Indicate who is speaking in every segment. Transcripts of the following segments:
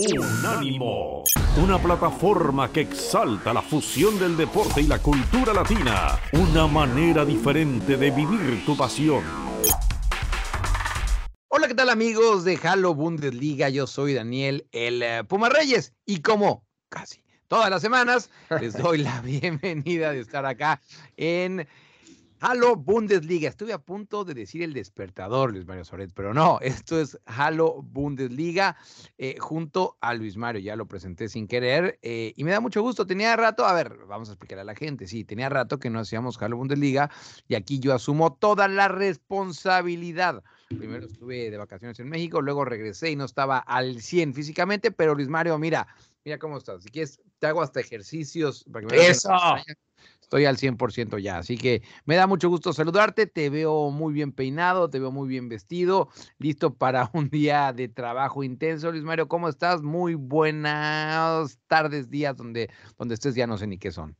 Speaker 1: Unánimo, una plataforma que exalta la fusión del deporte y la cultura latina, una manera diferente de vivir tu pasión.
Speaker 2: Hola, ¿qué tal amigos de Halo Bundesliga? Yo soy Daniel el eh, Puma Reyes y como casi todas las semanas les doy la bienvenida de estar acá en Halo Bundesliga. Estuve a punto de decir el despertador, Luis Mario Soret, pero no, esto es Halo Bundesliga eh, junto a Luis Mario. Ya lo presenté sin querer eh, y me da mucho gusto. Tenía rato, a ver, vamos a explicar a la gente. Sí, tenía rato que no hacíamos Halo Bundesliga y aquí yo asumo toda la responsabilidad. Primero estuve de vacaciones en México, luego regresé y no estaba al 100 físicamente, pero Luis Mario, mira, mira cómo estás. Si quieres, te hago hasta ejercicios.
Speaker 3: Para que Eso
Speaker 2: estoy al 100% ya. Así que me da mucho gusto saludarte, te veo muy bien peinado, te veo muy bien vestido, listo para un día de trabajo intenso. Luis Mario, ¿cómo estás? Muy buenas tardes, días, donde, donde estés, ya no sé ni qué son.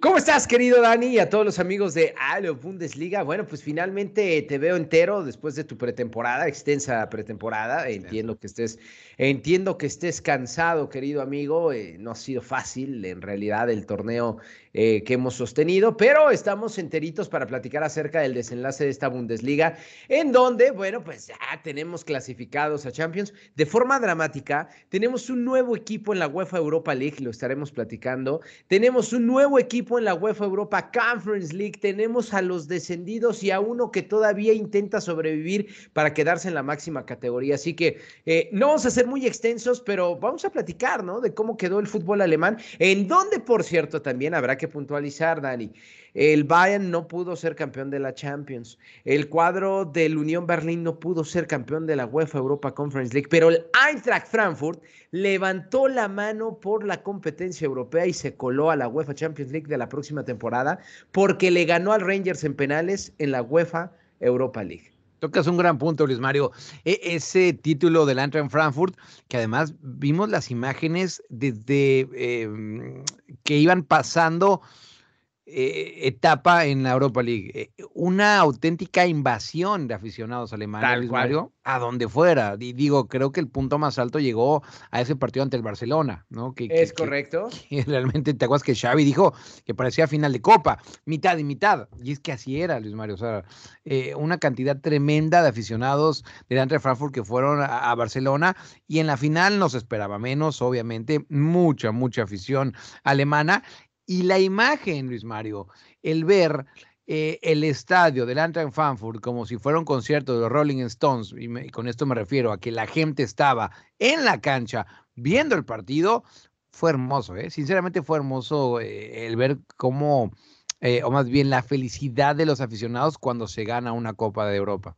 Speaker 3: ¿Cómo estás, querido Dani? Y a todos los amigos de Halo Bundesliga. Bueno, pues finalmente te veo entero después de tu pretemporada, extensa pretemporada. Entiendo que estés, entiendo que estés cansado, querido amigo. Eh, no ha sido fácil, en realidad, el torneo eh, que hemos sostenido, pero estamos enteritos para platicar acerca del desenlace de esta Bundesliga, en donde, bueno, pues ya tenemos clasificados a Champions de forma dramática. Tenemos un nuevo equipo en la UEFA Europa League, lo estaremos platicando. Tenemos un nuevo equipo en la UEFA Europa Conference League. Tenemos a los descendidos y a uno que todavía intenta sobrevivir para quedarse en la máxima categoría. Así que eh, no vamos a ser muy extensos, pero vamos a platicar, ¿no? De cómo quedó el fútbol alemán, en donde, por cierto, también habrá que puntualizar, Dani. El Bayern no pudo ser campeón de la Champions. El cuadro del Unión Berlín no pudo ser campeón de la UEFA Europa Conference League. Pero el Eintracht Frankfurt levantó la mano por la competencia europea y se coló a la UEFA Champions League de la próxima temporada porque le ganó al Rangers en penales en la UEFA Europa League.
Speaker 2: Tocas un gran punto, Luis Mario. E, ese título del Eintracht Frankfurt, que además vimos las imágenes desde em, que iban pasando eh, etapa en la Europa League. Eh, una auténtica invasión de aficionados alemanes, Mario, a donde fuera. Y digo, creo que el punto más alto llegó a ese partido ante el Barcelona, ¿no?
Speaker 3: Que, es correcto.
Speaker 2: realmente te acuerdas que Xavi dijo que parecía final de Copa, mitad y mitad. Y es que así era, Luis Mario. O sea, eh, una cantidad tremenda de aficionados del de Frankfurt que fueron a, a Barcelona y en la final nos esperaba menos, obviamente, mucha, mucha afición alemana y la imagen, Luis Mario, el ver eh, el estadio del en Frankfurt como si fuera un concierto de los Rolling Stones, y, con esto me refiero a que la gente estaba en la cancha viendo el partido, fue hermoso, ¿eh? sinceramente fue hermoso eh, el ver cómo, eh, o más bien la felicidad de los aficionados cuando se gana una Copa de Europa.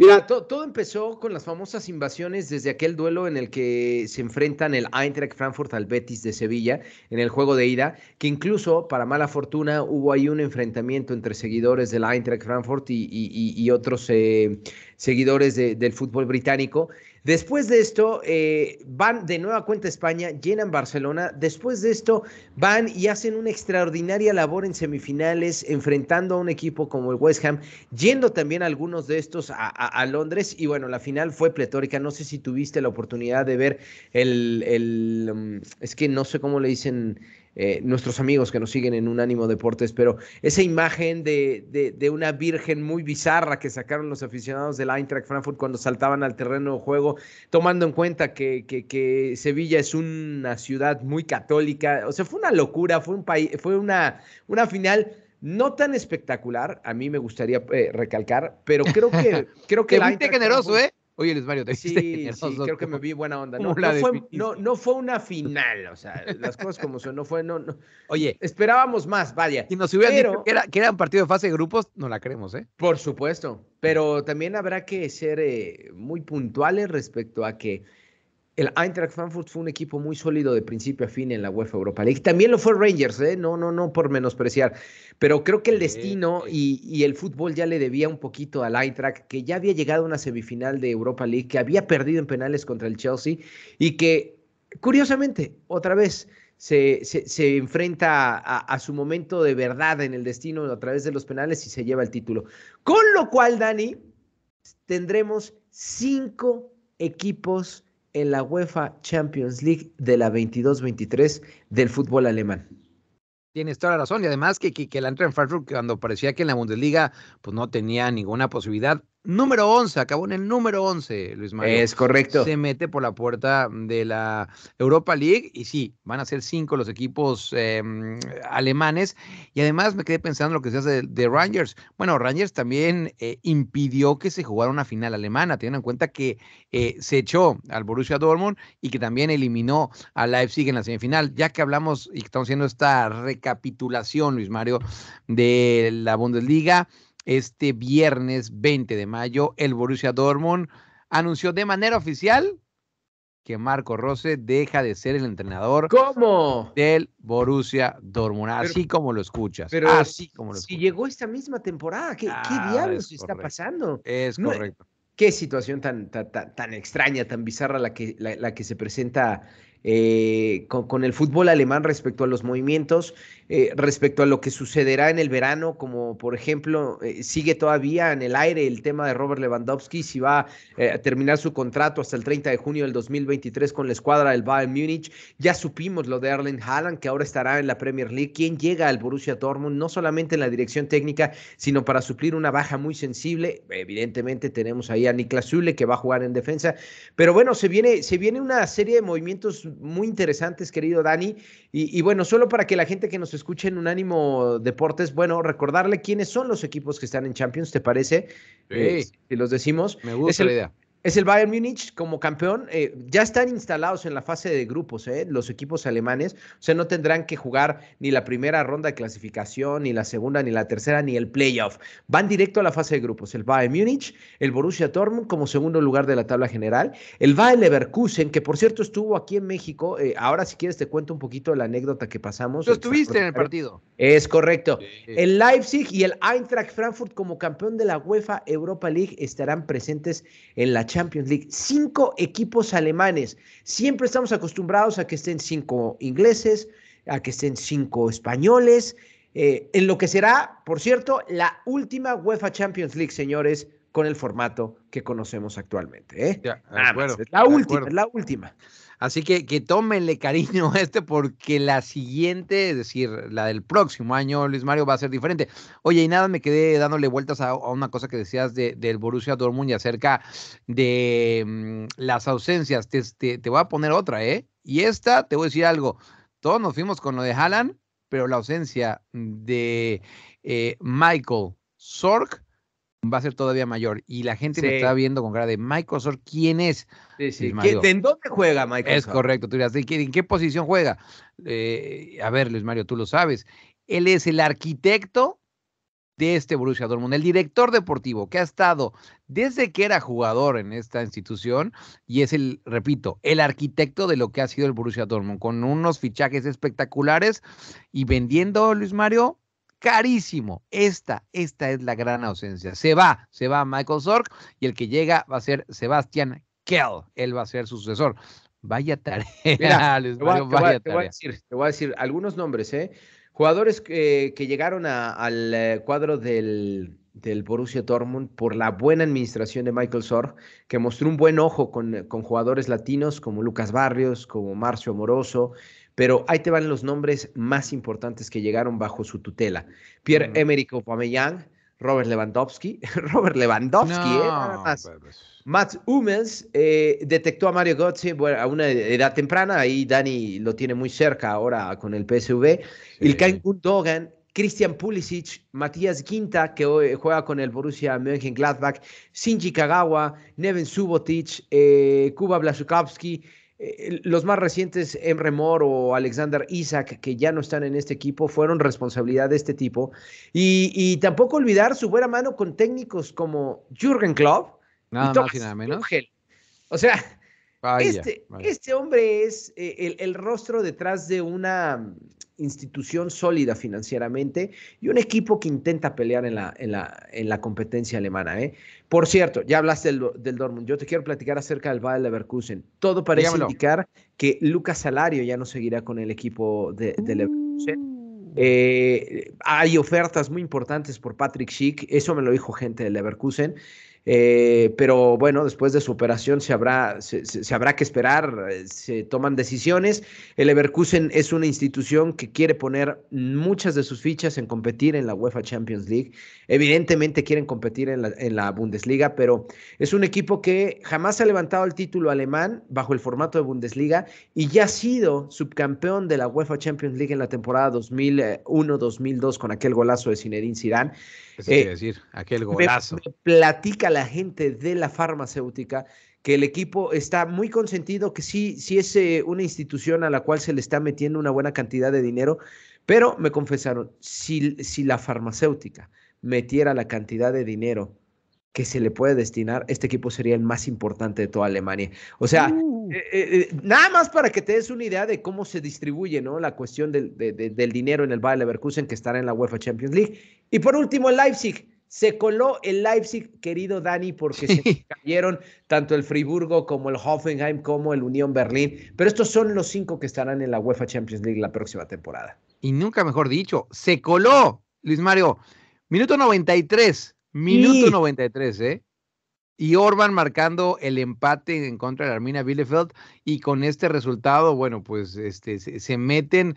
Speaker 3: Mira, todo empezó con las famosas invasiones desde aquel duelo en el que se enfrentan el Eintracht Frankfurt al Betis de Sevilla en el juego de ida, que incluso, para mala fortuna, hubo ahí un enfrentamiento entre seguidores del Eintracht Frankfurt y, otros eh, seguidores del fútbol británico. Después de esto, eh, van de nueva cuenta a España, llenan Barcelona. Después de esto, van y hacen una extraordinaria labor en semifinales, enfrentando a un equipo como el West Ham, yendo también algunos de estos a, Londres. Y bueno, la final fue pletórica. No sé si tuviste la oportunidad de ver el, el um, es que no sé cómo le dicen eh, nuestros amigos que nos siguen en Unánimo Deportes, pero esa imagen de, de, una virgen muy bizarra que sacaron los aficionados del Eintracht Frankfurt cuando saltaban al terreno de juego, tomando en cuenta que, que, Sevilla es una ciudad muy católica, o sea, fue una locura, fue, un país, fue una, una final no tan espectacular, a mí me gustaría eh, recalcar, pero creo que creo que
Speaker 2: el generoso, ¿eh? Oye, Luis Mario, te
Speaker 3: sí, sí, creo que me vi buena onda. No, no, fue, una final, o sea, las cosas como son, no fue, no, no.
Speaker 2: Oye,
Speaker 3: esperábamos más, vaya.
Speaker 2: Si nos hubieran dicho que era, que era un partido de fase de grupos, no la creemos, ¿eh?
Speaker 3: Por supuesto, pero también habrá que ser eh, muy puntuales respecto a que el Eintracht Frankfurt fue un equipo muy sólido de principio a fin en la UEFA Europa League. También lo fue Rangers, ¿eh? no, no, no por menospreciar. Pero creo que el destino y, el fútbol ya le debía un poquito al Eintracht, que ya había llegado a una semifinal de Europa League, que había perdido en penales contra el Chelsea y que, curiosamente, otra vez se, se, enfrenta a, a, su momento de verdad en el destino a través de los penales y se lleva el título. Con lo cual, Dani, tendremos cinco equipos en la UEFA Champions League de la 22-23 del fútbol alemán.
Speaker 2: Tienes toda la razón. Y además que, que, que el Frankfurt, cuando parecía que en la Bundesliga pues no tenía ninguna posibilidad, número 11, acabó en el número 11, Luis Mario.
Speaker 3: Es correcto.
Speaker 2: Se mete por la puerta de la Europa League y sí, van a ser cinco los equipos eh, alemanes. Y además me quedé pensando en lo que se hace de, Rangers. Bueno, Rangers también eh, impidió que se jugara una final alemana, teniendo en cuenta que eh, se echó al Borussia Dortmund y que también eliminó a Leipzig en la semifinal. Ya que hablamos y que estamos haciendo esta recapitulación, Luis Mario, de la Bundesliga este viernes 20 de mayo, el Borussia Dortmund anunció de manera oficial que Marco Rose deja de ser el entrenador
Speaker 3: ¿Cómo?
Speaker 2: del Borussia Dortmund, así como lo escuchas.
Speaker 3: Pero
Speaker 2: así como lo
Speaker 3: si llegó esta misma temporada, ¿qué,
Speaker 2: ah,
Speaker 3: diablos está pasando?
Speaker 2: Es correcto.
Speaker 3: qué situación tan, tan, tan, extraña, tan bizarra la que, la que se presenta eh, con, el fútbol alemán respecto a los movimientos, eh, respecto a lo que sucederá en el verano, como por ejemplo, eh, sigue todavía en el aire el tema de Robert Lewandowski, si va a terminar su contrato hasta el 30 de junio del 2023 con la escuadra del Bayern Múnich. Ya supimos lo de Erling Haaland, que ahora estará en la Premier League. ¿Quién llega al Borussia Dortmund? No solamente en la dirección técnica, sino para suplir una baja muy sensible. Evidentemente tenemos ahí a Niklas Zule, que va a jugar en defensa. Pero bueno, se viene, se viene una serie de movimientos muy interesantes, querido Dani. Y, bueno, solo para que la gente que nos escuche en Unánimo Deportes, bueno, recordarle quiénes son los equipos que están en Champions, ¿te parece?
Speaker 2: Sí. Eh,
Speaker 3: si los decimos.
Speaker 2: Me gusta la idea
Speaker 3: es el Bayern Múnich como campeón. Eh, ya están instalados en la fase de grupos, eh, los equipos alemanes. O sea, no tendrán que jugar ni la primera ronda de clasificación, ni la segunda, ni la tercera, ni el playoff. Van directo a la fase de grupos. El Bayern Múnich, el Borussia Dortmund como segundo lugar de la tabla general. El Bayern Leverkusen, que por cierto estuvo aquí en México. Eh, ahora, si quieres, te cuento un poquito la anécdota que pasamos.
Speaker 2: Tú estuviste en el partido.
Speaker 3: Es correcto. El Leipzig y el Eintracht Frankfurt como campeón de la UEFA Europa League estarán presentes en la Champions League. Cinco equipos alemanes. Siempre estamos acostumbrados a que estén cinco ingleses, a que estén cinco españoles, eh, en lo que será, por cierto, la última UEFA Champions League, señores, con el formato que conocemos actualmente. ¿eh? la última, es la última.
Speaker 2: Así que, que tómenle cariño a este porque la siguiente, es decir, la del próximo año, Luis Mario, va a ser diferente. Oye, y nada, me quedé dándole vueltas a, una cosa que decías de, del Borussia Dortmund y acerca de mm, las ausencias. Te, te, voy a poner otra, ¿eh? Y esta, te voy a decir algo. Todos nos fuimos con lo de Haaland, pero la ausencia de eh, Michael Sork va a ser todavía mayor. Y la gente me está viendo con cara de Sork, ¿quién es?
Speaker 3: Sí, sí. ¿En dónde juega Michael
Speaker 2: Es correcto. Tú dirás, ¿en qué posición juega? Eh, a ver, Luis Mario, tú lo sabes. Él es el arquitecto de este Borussia Dortmund, el director deportivo que ha estado desde que era jugador en esta institución y es el, repito, el arquitecto de lo que ha sido el Borussia Dortmund, con unos fichajes espectaculares y vendiendo, Luis Mario, carísimo. Esta, esta es la gran ausencia. Se va, se va Michael Zork y el que llega va a ser Sebastián Kell. Él va a ser su sucesor. Vaya tarea. te,
Speaker 3: voy, a decir, algunos nombres, ¿eh? Jugadores que, llegaron al eh, cuadro del, del Borussia Dortmund por la buena administración de Michael Sorg, que mostró un buen ojo con, con jugadores latinos como Lucas Barrios, como Marcio Moroso, pero ahí te van los nombres más importantes que llegaron bajo su tutela. Pierre-Emerick Aubameyang, Robert Lewandowski, Robert Lewandowski, eh, nada más. Pues, pues. Mats Hummels eh, detectó a Mario Götze a una edad temprana, ahí Dani lo tiene muy cerca ahora con el PSV. El Ilkay Gundogan, Christian Pulisic, Matías Quinta, que hoy juega con el Borussia Mönchengladbach, Shinji Kagawa, Neven Subotic, eh, Kuba Blasukowski, eh, los más recientes, Emre Mor o Alexander Isaac, que ya no están en este equipo, fueron responsabilidad de este tipo. Y, tampoco olvidar su buena mano con técnicos como Jürgen Klopp.
Speaker 2: Nada más y nada menos.
Speaker 3: O sea, este, este, hombre es eh, el, rostro detrás de una institución sólida financieramente y un equipo que intenta pelear en la, en la, en la competencia alemana. ¿eh? Por cierto, ya hablaste del, del, Dortmund. Yo te quiero platicar acerca del Bayer Leverkusen. Todo parece indicar que Lucas Salario ya no seguirá con el equipo de, Leverkusen. Uh. Eh, hay ofertas muy importantes por Patrick Schick, eso me lo dijo gente de Leverkusen. Eh, pero bueno, después de su operación se habrá, se, se, habrá que esperar, eh, se toman decisiones. El Leverkusen es una institución que quiere poner muchas de sus fichas en competir en la UEFA Champions League. Evidentemente quieren competir en la, en la Bundesliga, pero es un equipo que jamás ha levantado el título alemán bajo el formato de Bundesliga y ya ha sido subcampeón de la UEFA Champions League en la temporada 2001-2002 con aquel golazo de Zinedine Zidane.
Speaker 2: Eso eh, decir, aquel golazo.
Speaker 3: Me, me platica la gente de la farmacéutica que el equipo está muy consentido, que sí, sí es eh, una institución a la cual se le está metiendo una buena cantidad de dinero, pero me confesaron, si, si la farmacéutica metiera la cantidad de dinero que se le puede destinar, este equipo sería el más importante de toda Alemania. O sea, uh. eh, eh, nada más para que te des una idea de cómo se distribuye ¿no? la cuestión del, de, de, del dinero en el Bayer Leverkusen, que estará en la UEFA Champions League. Y por último, el Leipzig. Se coló el Leipzig, querido Dani, porque sí. se cayeron tanto el Friburgo como el Hoffenheim como el Unión Berlín. Pero estos son los cinco que estarán en la UEFA Champions League la próxima temporada.
Speaker 2: Y nunca mejor dicho, se coló, Luis Mario. Minuto 93, minuto sí. 93, ¿eh? Y Orban marcando el empate en contra de Arminia Bielefeld y con este resultado, bueno, pues este, se, meten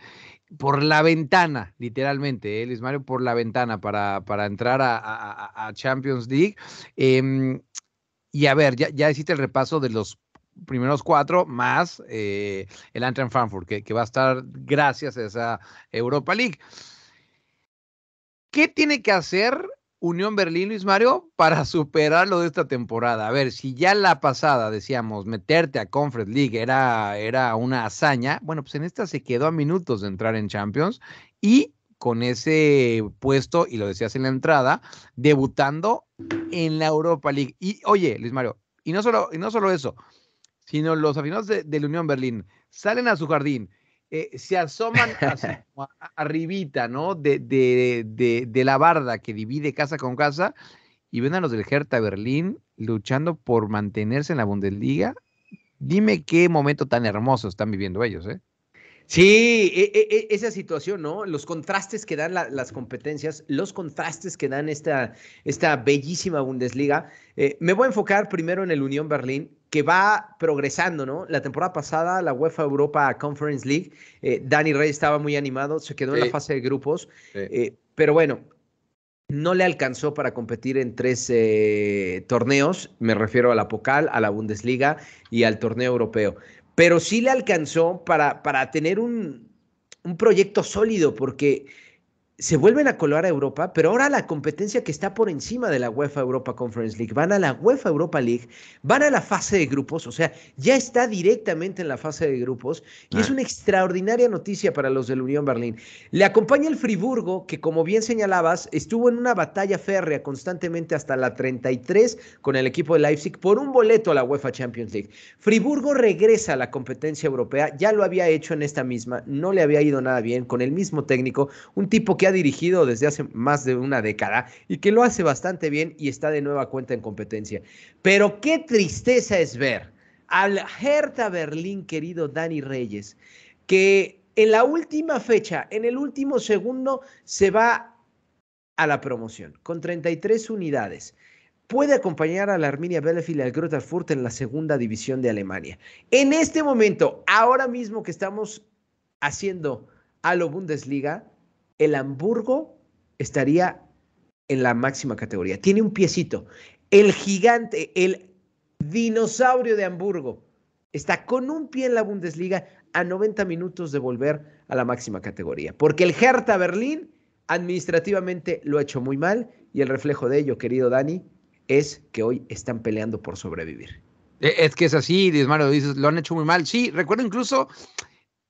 Speaker 2: por la ventana, literalmente, ¿eh? Luis Mario, por la ventana para, para entrar a, a, Champions League. Eh, y a ver, ya, ya hiciste el repaso de los primeros cuatro, más eh, el Eintracht Frankfurt, que, que va a estar gracias a esa Europa League. ¿Qué tiene que hacer Unión Berlín, Luis Mario, para superar lo de esta temporada. A ver, si ya la pasada decíamos meterte a Conference League era, era una hazaña, bueno, pues en esta se quedó a minutos de entrar en Champions y con ese puesto, y lo decías en la entrada, debutando en la Europa League. Y oye, Luis Mario, y no solo, y no solo eso, sino los aficionados de, de la Unión Berlín salen a su jardín, eh, se asoman así, arribita, ¿no? De, de, de, de, la barda que divide casa con casa y ven a los del Hertha Berlín luchando por mantenerse en la Bundesliga. Dime qué momento tan hermoso están viviendo ellos, ¿eh?
Speaker 3: Sí, e, e, esa situación, ¿no? Los contrastes que dan la, las competencias, los contrastes que dan esta, esta bellísima Bundesliga. Eh, me voy a enfocar primero en el Unión Berlín, que va progresando, ¿no? La temporada pasada, la UEFA Europa Conference League, eh, Dani Rey estaba muy animado, se quedó sí. en la fase de grupos, sí. eh, pero bueno, no le alcanzó para competir en tres eh, torneos, me refiero a la Pocal, a la Bundesliga y al torneo europeo pero sí le alcanzó para, para tener un, un proyecto sólido, porque se vuelven a colar a Europa, pero ahora la competencia que está por encima de la UEFA Europa Conference League, van a la UEFA Europa League, van a la fase de grupos, o sea, ya está directamente en la fase de grupos y ah. es una extraordinaria noticia para los del Unión Berlín. Le acompaña el Friburgo, que como bien señalabas, estuvo en una batalla férrea constantemente hasta la 33 con el equipo de Leipzig por un boleto a la UEFA Champions League. Friburgo regresa a la competencia europea, ya lo había hecho en esta misma, no le había ido nada bien, con el mismo técnico, un tipo que ha dirigido desde hace más de una década y que lo hace bastante bien y está de nueva cuenta en competencia. Pero qué tristeza es ver al Hertha Berlín, querido Dani Reyes, que en la última fecha, en el último segundo, se va a la promoción con 33 unidades. Puede acompañar a la Arminia Bielefeld y al Fürth en la segunda división de Alemania. En este momento, ahora mismo que estamos haciendo a lo Bundesliga, el Hamburgo estaría en la máxima categoría. Tiene un piecito. El gigante, el dinosaurio de Hamburgo, está con un pie en la Bundesliga a 90 minutos de volver a la máxima categoría. Porque el Hertha Berlín administrativamente lo ha hecho muy mal y el reflejo de ello, querido Dani, es que hoy están peleando por sobrevivir.
Speaker 2: E, es que es así, Mario, dices, lo han hecho muy mal. Sí, recuerdo incluso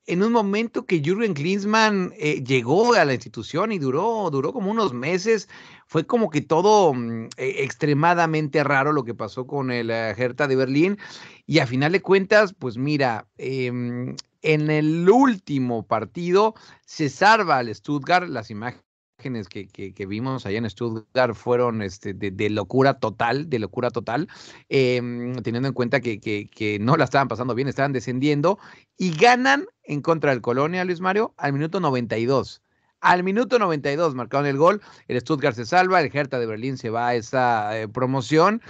Speaker 2: en un momento que Jürgen Klinsmann eh, llegó a la institución y duró, duró como unos meses, fue como que todo mm, eh, extremadamente raro lo que pasó con el uh, Hertha de Berlín. Y a final de cuentas, pues mira, eh, en el último partido se salva al Stuttgart, las imágenes que, que, que, vimos allá en Stuttgart fueron este, de, locura total, de locura total, eh, teniendo en cuenta que, que, no la estaban pasando bien, estaban descendiendo y ganan en contra del Colonia, Luis Mario, al minuto 92. Al minuto 92 marcaron el gol, el Stuttgart se salva, el Hertha de Berlín se va a esa eh, promoción.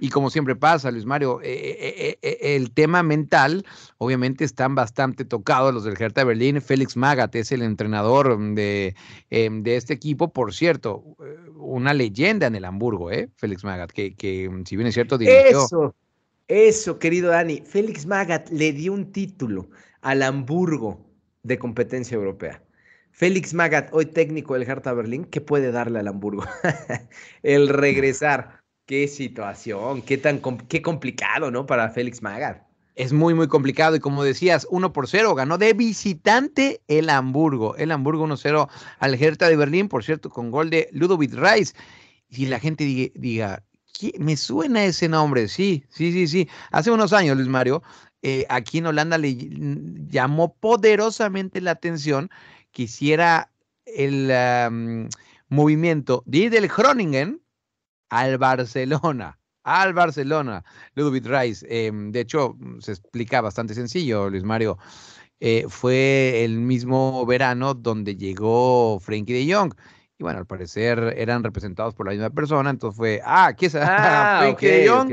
Speaker 2: Y como siempre pasa, Luis Mario, eh, eh, el tema mental, obviamente están bastante tocados los del Hertha Berlín. Félix Magat es el entrenador de, em, de este equipo, por cierto, una leyenda en el Hamburgo, ¿eh? Félix Magat, que, que si bien es cierto,
Speaker 3: dirigió. Eso, eso, querido Dani. Félix Magat le dio un título al Hamburgo de competencia europea. Félix Magat, hoy técnico del Hertha Berlín, ¿qué puede darle al Hamburgo? el regresar. Qué situación, qué tan qué complicado, ¿no? Para Félix Magat.
Speaker 2: Es muy, muy complicado. Y como decías, 1 por 0 ganó de visitante el Hamburgo. El Hamburgo 1-0 al Hertha de Berlín, por cierto, con gol de Ludovic Reis. Y la gente diga, me suena ese nombre. Sí, sí, sí, sí. Hace unos años, Luis Mario, eh, aquí en Holanda le llamó poderosamente la atención que hiciera el movimiento de del Groningen al Barcelona. Al Barcelona, Ludwig Reis. Em, de hecho, se explica bastante sencillo, Luis Mario. Eh, fue el mismo verano donde llegó Frankie de Jong. Y bueno, al parecer eran representados por la misma persona, entonces fue, ah, aquí está
Speaker 3: ah, Frankie de Jong.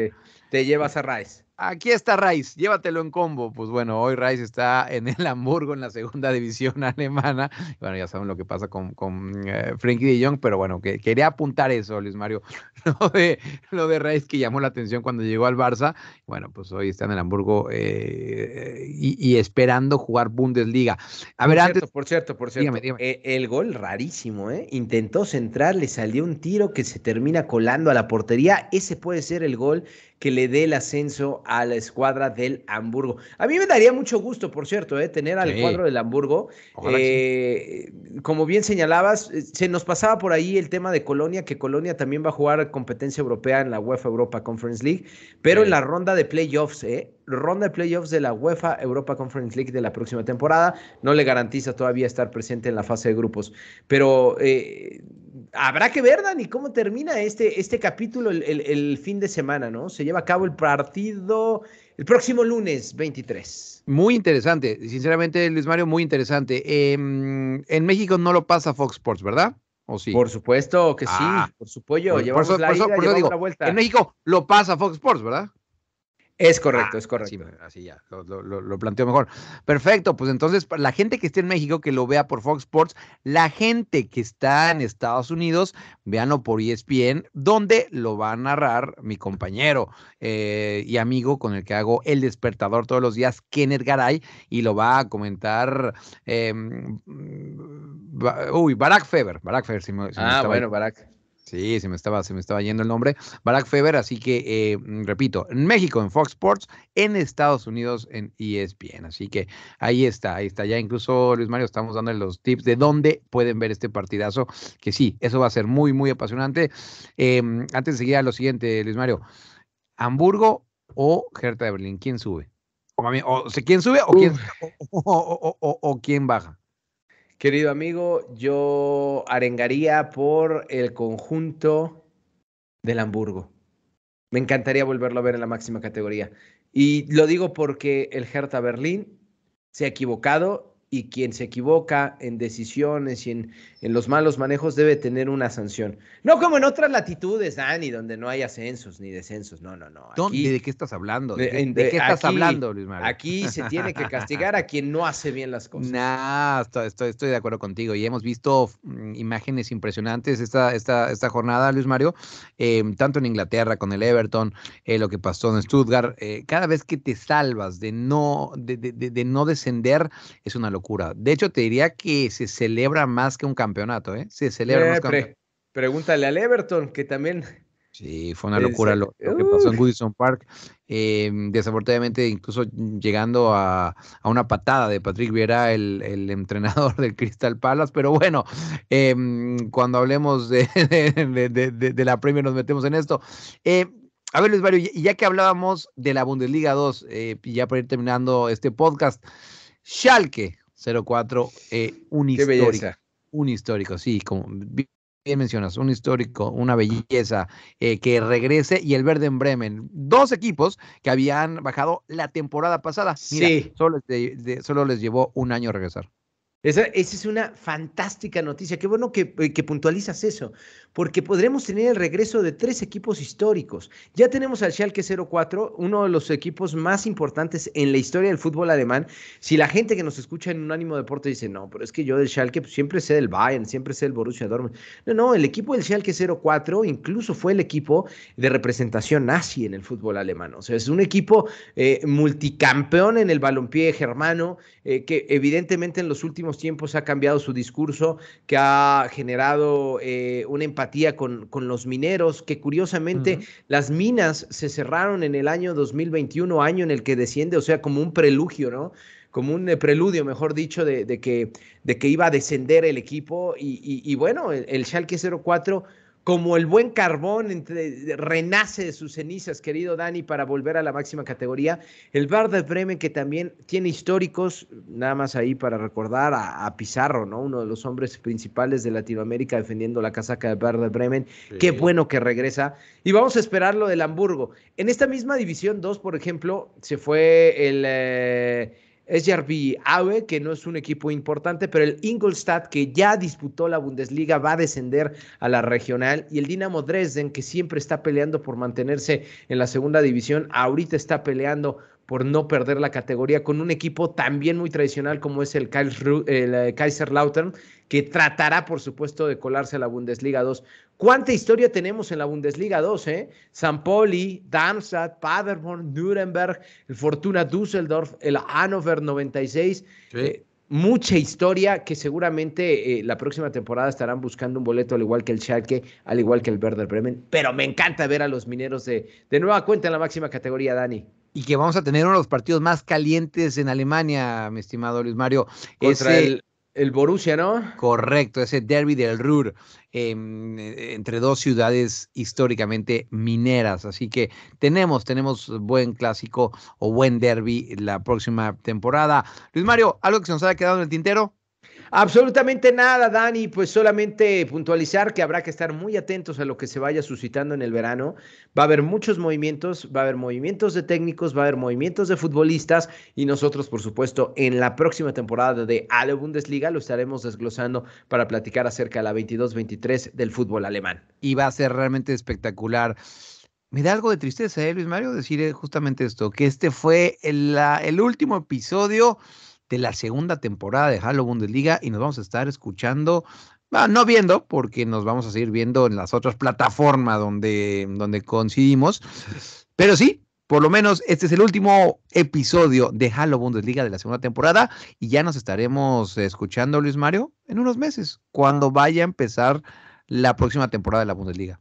Speaker 3: Te llevas a Rice.
Speaker 2: Aquí está Rice, llévatelo en combo. Pues bueno, hoy Rice está en el Hamburgo, en la segunda división alemana. Bueno, ya saben lo que pasa con, con eh, Frankie de Jong, pero bueno, que, quería apuntar eso, Luis Mario. Lo de, lo de Rice que llamó la atención cuando llegó al Barça. Bueno, pues hoy está en el Hamburgo eh, y, esperando jugar Bundesliga.
Speaker 3: A ver, por antes. Cierto, por cierto, por cierto. Eh, el gol rarísimo, ¿eh? Intentó centrar, le salió un tiro que se termina colando a la portería. Ese puede ser el gol que le dé el ascenso a la escuadra del Hamburgo. A mí me daría mucho gusto, por cierto, eh, tener al cuadro del Hamburgo. Eh, como bien señalabas, eh, se nos pasaba por ahí el tema de Colonia, que Colonia también va a jugar competencia europea en la UEFA Europa Conference League, pero en la ronda de playoffs, ¿eh? ronda de playoffs de la UEFA Europa Conference League de la próxima temporada. No le garantiza todavía estar presente en la fase de grupos, pero eh, habrá que ver, Dani, cómo termina este, este capítulo el, fin de semana, ¿no? Se lleva a cabo el partido el próximo lunes 23.
Speaker 2: Muy interesante, sinceramente, Luis Mario, muy interesante. Em, en México no lo pasa Fox Sports, ¿verdad? ¿O sí?
Speaker 3: Por supuesto que sí, ah, por supuesto. Llevamos la
Speaker 2: la vuelta. En México lo pasa Fox Sports, ¿verdad?
Speaker 3: Es correcto, ah, es correcto.
Speaker 2: así ya, lo, lo, planteo mejor. Perfecto, pues entonces, la gente que esté en México, que lo vea por Fox Sports, la gente que está en Estados Unidos, véanlo por ESPN, donde lo va a narrar mi compañero eh, y amigo con el que hago El Despertador todos los días, Kenneth Garay, y lo va a comentar, em, uy, Barack Feber, Barack Feber, si
Speaker 3: me, Ah, bueno, Barack.
Speaker 2: Sí, se me estaba, se me estaba yendo el nombre. Barack Feber, así que eh, mm, repito, en México en Fox Sports, en Estados Unidos en ESPN. Así que ahí está, ahí está. Ya incluso Luis Mario estamos dando los tips de dónde pueden ver este partidazo, que sí, eso va a ser muy, muy apasionante. Em, antes de seguir a lo siguiente, Luis Mario, ¿Hamburgo o Hertha de Berlín? ¿Quién sube? O, ¿Quién sube o quién, o quién baja?
Speaker 3: Querido amigo, yo arengaría por el conjunto del Hamburgo. Me encantaría volverlo a ver en la máxima categoría. Y lo digo porque el Hertha Berlín se ha equivocado y quien se equivoca en decisiones y en, en, los malos manejos debe tener una sanción. No como en otras latitudes, Dani, donde no hay ascensos ni descensos. No, no, no.
Speaker 2: ¿De qué estás hablando? ¿De, qué, estás hablando, Luis Mario?
Speaker 3: Aquí se tiene que castigar a quien no hace bien las cosas.
Speaker 2: No, estoy, estoy, de acuerdo contigo. Y hemos visto mm, imágenes impresionantes esta, esta, esta jornada, Luis Mario, em, tanto en Inglaterra con el Everton, eh, lo que pasó en Stuttgart. Eh, cada vez que te salvas de no, de, de, de no descender, es una locura. De hecho, te diría que se celebra más que un campeonato, ¿eh? Se celebra más que
Speaker 3: Pregúntale al Everton, que también.
Speaker 2: Sí, fue una locura lo, que pasó en Goodison Park. Em, desafortunadamente, incluso llegando a, una patada de Patrick Vieira, el, entrenador del Crystal Palace. Pero bueno, em, cuando hablemos de, de, la Premier nos metemos en esto. Eh, a ver, Luis Mario, ya que hablábamos de la Bundesliga 2, eh, ya para ir terminando este podcast, Schalke 04, eh, un histórico. Un histórico, sí, como bien mencionas, un histórico, una belleza eh, que regrese y el Verde en Bremen. Dos equipos que habían bajado la temporada pasada. sí. Solo, solo les llevó un año regresar.
Speaker 3: Esa, es una fantástica noticia. Qué bueno que, eh, que, puntualizas eso, porque podremos tener el regreso de tres equipos históricos. Ya tenemos al Schalke 04, uno de los equipos más importantes en la historia del fútbol alemán. Si la gente que nos escucha en un ánimo deporte dice, no, pero es que yo del Schalke pues, siempre sé del Bayern, siempre sé del Borussia Dortmund. No, no, el equipo del Schalke 04 incluso fue el equipo de representación nazi en el fútbol alemán. O sea, es un equipo eh, multicampeón en el balompié germano, eh, que evidentemente en los últimos tiempos ha cambiado su discurso, que ha generado eh, una empatía con, con, los mineros, que curiosamente las minas se cerraron en el año 2021, año en el que desciende, o sea, como un preludio, ¿no? como un eh, preludio, mejor dicho, de, que, de que iba a descender el equipo. Y, y bueno, el, el Schalke 04 como el buen carbón entre, renace de sus cenizas, querido Dani, para volver a la máxima categoría. El Werder Bremen, que también tiene históricos, nada más ahí para recordar a, Pizarro, ¿no? Uno de los hombres principales de Latinoamérica defendiendo la casaca de Werder Bremen. Qué bueno que regresa. Y vamos a esperar lo del Hamburgo. En esta misma división 2, por ejemplo, se fue el... Eh, es Jarvi Aue, que no es un equipo importante, pero el Ingolstadt, que ya disputó la Bundesliga, va a descender a la regional. Y el Dinamo Dresden, que siempre está peleando por mantenerse en la segunda división, ahorita está peleando por no perder la categoría con un equipo también muy tradicional como es el, eh, Kaiserslautern, que tratará, por supuesto, de colarse a la Bundesliga 2. ¿Cuánta historia tenemos en la Bundesliga 2? Eh? San Poli, Darmstadt, Paderborn, Nuremberg, el Fortuna Düsseldorf, el Hannover 96. Eh, mucha historia que seguramente eh, la próxima temporada estarán buscando un boleto al igual que el Schalke, al igual que el Werder Bremen. Pero me encanta ver a los mineros de, de nueva cuenta en la máxima categoría, Dani
Speaker 2: y que vamos a tener uno de los partidos más calientes en Alemania, mi estimado Luis Mario.
Speaker 3: Contra el, el, Borussia, ¿no?
Speaker 2: Correcto, ese derby del Ruhr em, entre dos ciudades históricamente mineras. Así que tenemos, tenemos buen clásico o buen derby la próxima temporada. Luis Mario, ¿algo que se nos haya quedado en el tintero?
Speaker 3: Absolutamente nada, Dani, pues solamente puntualizar que habrá que estar muy atentos a lo que se vaya suscitando en el verano. Va a haber muchos movimientos, va a haber movimientos de técnicos, va a haber movimientos de futbolistas y nosotros, por supuesto, en la próxima temporada de Ale Bundesliga lo estaremos desglosando para platicar acerca de la 22-23 del fútbol alemán.
Speaker 2: Y va a ser realmente espectacular. Me da algo de tristeza, ¿eh, Luis Mario? Decir eh, justamente esto, que este fue el, el último episodio de la segunda temporada de Halo Bundesliga y nos vamos a estar escuchando, no viendo, porque nos vamos a seguir viendo en las otras plataformas donde, donde coincidimos, pero sí, por lo menos este es el último episodio de Halo Bundesliga de la segunda temporada y ya nos estaremos escuchando, Luis Mario, en unos meses, cuando vaya a empezar la próxima temporada de la Bundesliga.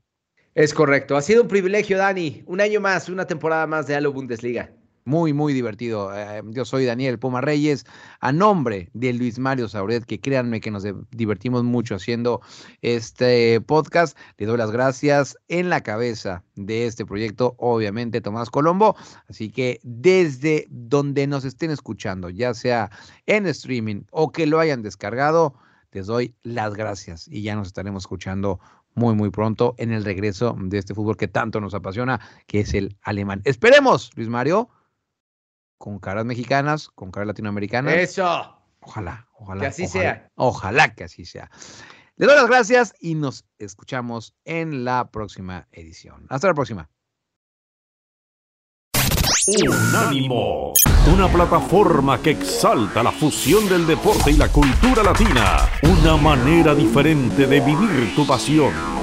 Speaker 3: Es correcto. Ha sido un privilegio, Dani. Un año más, una temporada más de Halo Bundesliga.
Speaker 2: Muy, muy divertido. Eh, yo soy Daniel Puma Reyes, a nombre de Luis Mario Sauret, que créanme que nos divertimos mucho haciendo este podcast. Le doy las gracias en la cabeza de este proyecto, obviamente, Tomás Colombo. Así que desde donde nos estén escuchando, ya sea en streaming o que lo hayan descargado, les doy las gracias y ya nos estaremos escuchando muy, muy pronto en el regreso de este fútbol que tanto nos apasiona, que es el alemán. Esperemos, Luis Mario con caras mexicanas, con caras latinoamericanas.
Speaker 3: Eso.
Speaker 2: Ojalá, ojalá.
Speaker 3: Que así sea.
Speaker 2: Ojalá que así sea. Les doy las gracias y nos escuchamos en la próxima edición. Hasta la próxima.
Speaker 1: Unánimo, una plataforma que exalta la fusión del deporte y la cultura latina, una manera diferente de vivir tu pasión.